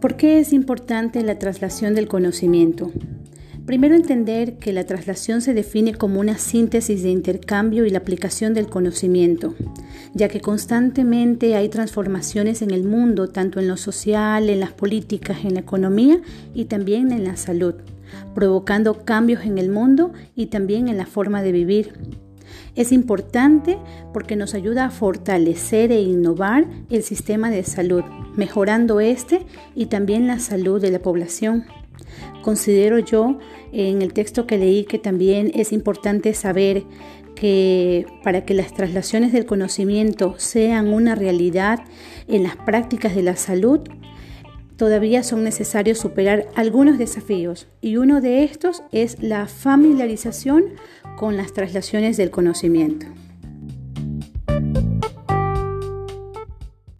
¿Por qué es importante la traslación del conocimiento? Primero entender que la traslación se define como una síntesis de intercambio y la aplicación del conocimiento, ya que constantemente hay transformaciones en el mundo, tanto en lo social, en las políticas, en la economía y también en la salud, provocando cambios en el mundo y también en la forma de vivir. Es importante porque nos ayuda a fortalecer e innovar el sistema de salud, mejorando este y también la salud de la población. Considero yo en el texto que leí que también es importante saber que para que las traslaciones del conocimiento sean una realidad en las prácticas de la salud, todavía son necesarios superar algunos desafíos y uno de estos es la familiarización con las traslaciones del conocimiento.